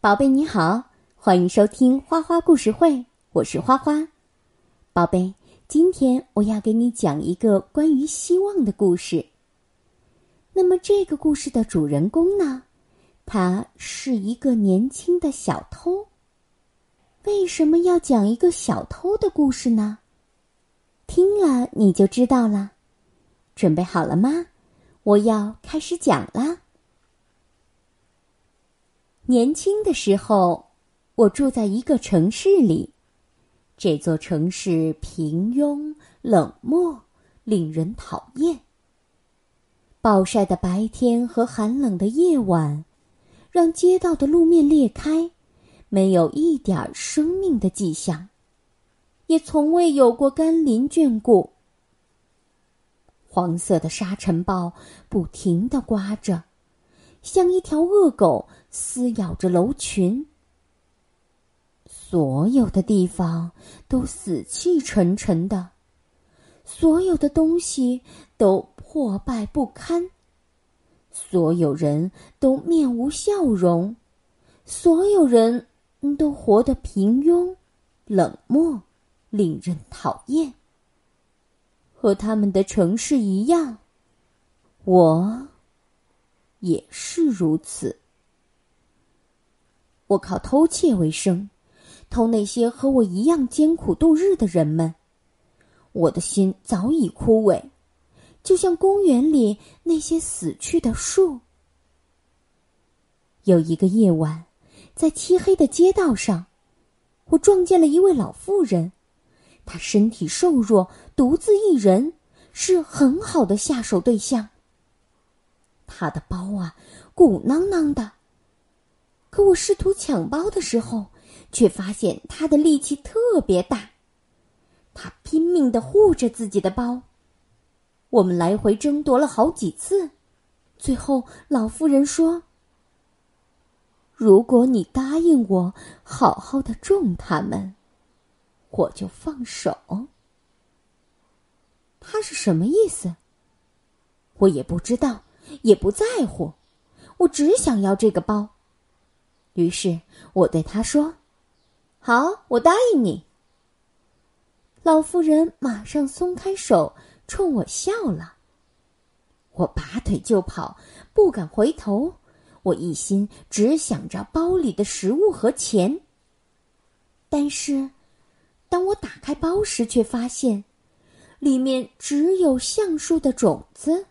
宝贝你好，欢迎收听花花故事会，我是花花。宝贝，今天我要给你讲一个关于希望的故事。那么这个故事的主人公呢，他是一个年轻的小偷。为什么要讲一个小偷的故事呢？听了你就知道了。准备好了吗？我要开始讲了。年轻的时候，我住在一个城市里。这座城市平庸、冷漠，令人讨厌。暴晒的白天和寒冷的夜晚，让街道的路面裂开，没有一点生命的迹象，也从未有过甘霖眷顾。黄色的沙尘暴不停的刮着。像一条恶狗撕咬着楼群，所有的地方都死气沉沉的，所有的东西都破败不堪，所有人都面无笑容，所有人都活得平庸、冷漠、令人讨厌。和他们的城市一样，我。也是如此。我靠偷窃为生，偷那些和我一样艰苦度日的人们。我的心早已枯萎，就像公园里那些死去的树。有一个夜晚，在漆黑的街道上，我撞见了一位老妇人。她身体瘦弱，独自一人，是很好的下手对象。他的包啊，鼓囊囊的。可我试图抢包的时候，却发现他的力气特别大。他拼命的护着自己的包。我们来回争夺了好几次，最后老妇人说：“如果你答应我好好的种它们，我就放手。”他是什么意思？我也不知道。也不在乎，我只想要这个包。于是我对他说：“好，我答应你。”老妇人马上松开手，冲我笑了。我拔腿就跑，不敢回头。我一心只想着包里的食物和钱。但是，当我打开包时，却发现里面只有橡树的种子。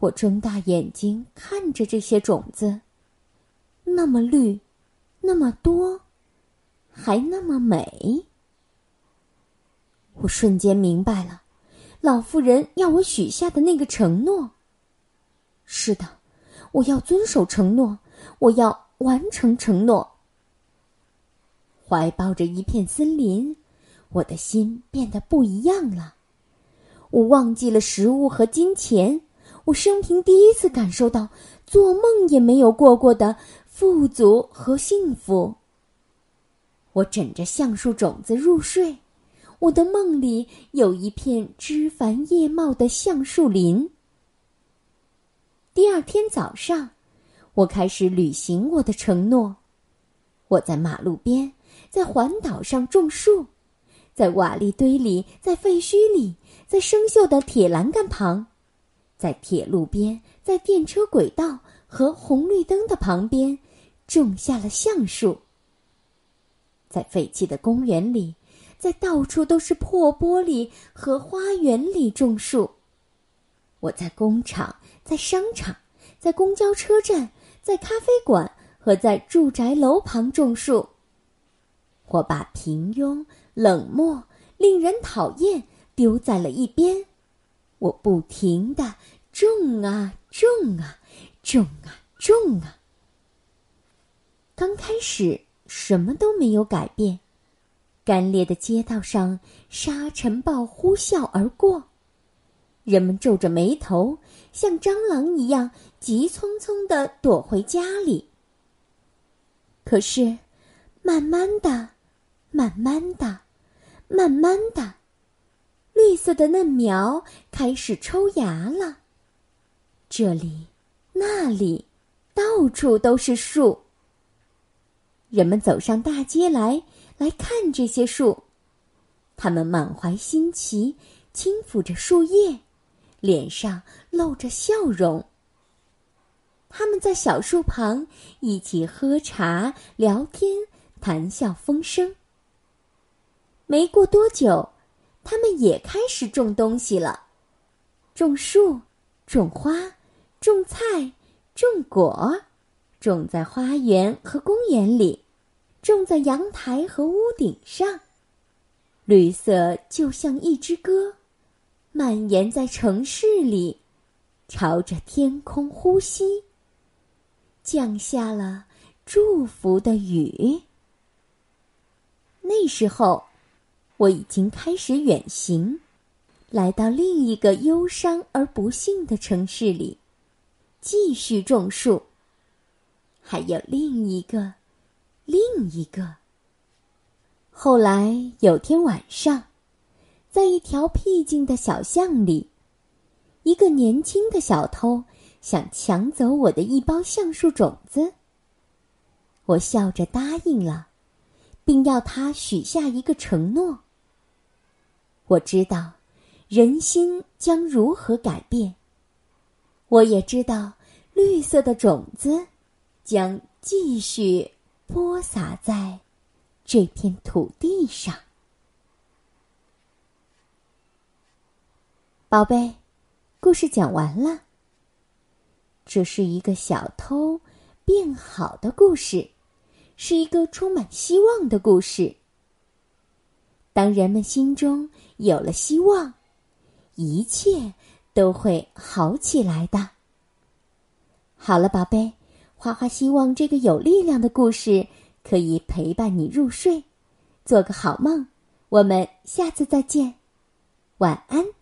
我睁大眼睛看着这些种子，那么绿，那么多，还那么美。我瞬间明白了，老妇人要我许下的那个承诺。是的，我要遵守承诺，我要完成承诺。怀抱着一片森林，我的心变得不一样了。我忘记了食物和金钱。我生平第一次感受到做梦也没有过过的富足和幸福。我枕着橡树种子入睡，我的梦里有一片枝繁叶茂的橡树林。第二天早上，我开始履行我的承诺。我在马路边，在环岛上种树，在瓦砾堆里，在废墟里，在生锈的铁栏杆旁。在铁路边，在电车轨道和红绿灯的旁边，种下了橡树。在废弃的公园里，在到处都是破玻璃和花园里种树。我在工厂，在商场，在公交车站，在咖啡馆和在住宅楼旁种树。我把平庸、冷漠、令人讨厌丢在了一边。我不停的种啊种啊种啊种啊。刚开始什么都没有改变，干裂的街道上沙尘暴呼啸而过，人们皱着眉头，像蟑螂一样急匆匆的躲回家里。可是，慢慢的，慢慢的，慢慢的。绿色的嫩苗开始抽芽了，这里、那里，到处都是树。人们走上大街来，来看这些树。他们满怀新奇，轻抚着树叶，脸上露着笑容。他们在小树旁一起喝茶、聊天、谈笑风生。没过多久，他们也开始种东西了：种树、种花、种菜、种果，种在花园和公园里，种在阳台和屋顶上。绿色就像一支歌，蔓延在城市里，朝着天空呼吸。降下了祝福的雨。那时候，我已经开始远行，来到另一个忧伤而不幸的城市里，继续种树。还有另一个，另一个。后来有天晚上，在一条僻静的小巷里，一个年轻的小偷。想抢走我的一包橡树种子，我笑着答应了，并要他许下一个承诺。我知道，人心将如何改变。我也知道，绿色的种子将继续播撒在这片土地上。宝贝，故事讲完了。这是一个小偷变好的故事，是一个充满希望的故事。当人们心中有了希望，一切都会好起来的。好了，宝贝，花花希望这个有力量的故事可以陪伴你入睡，做个好梦。我们下次再见，晚安。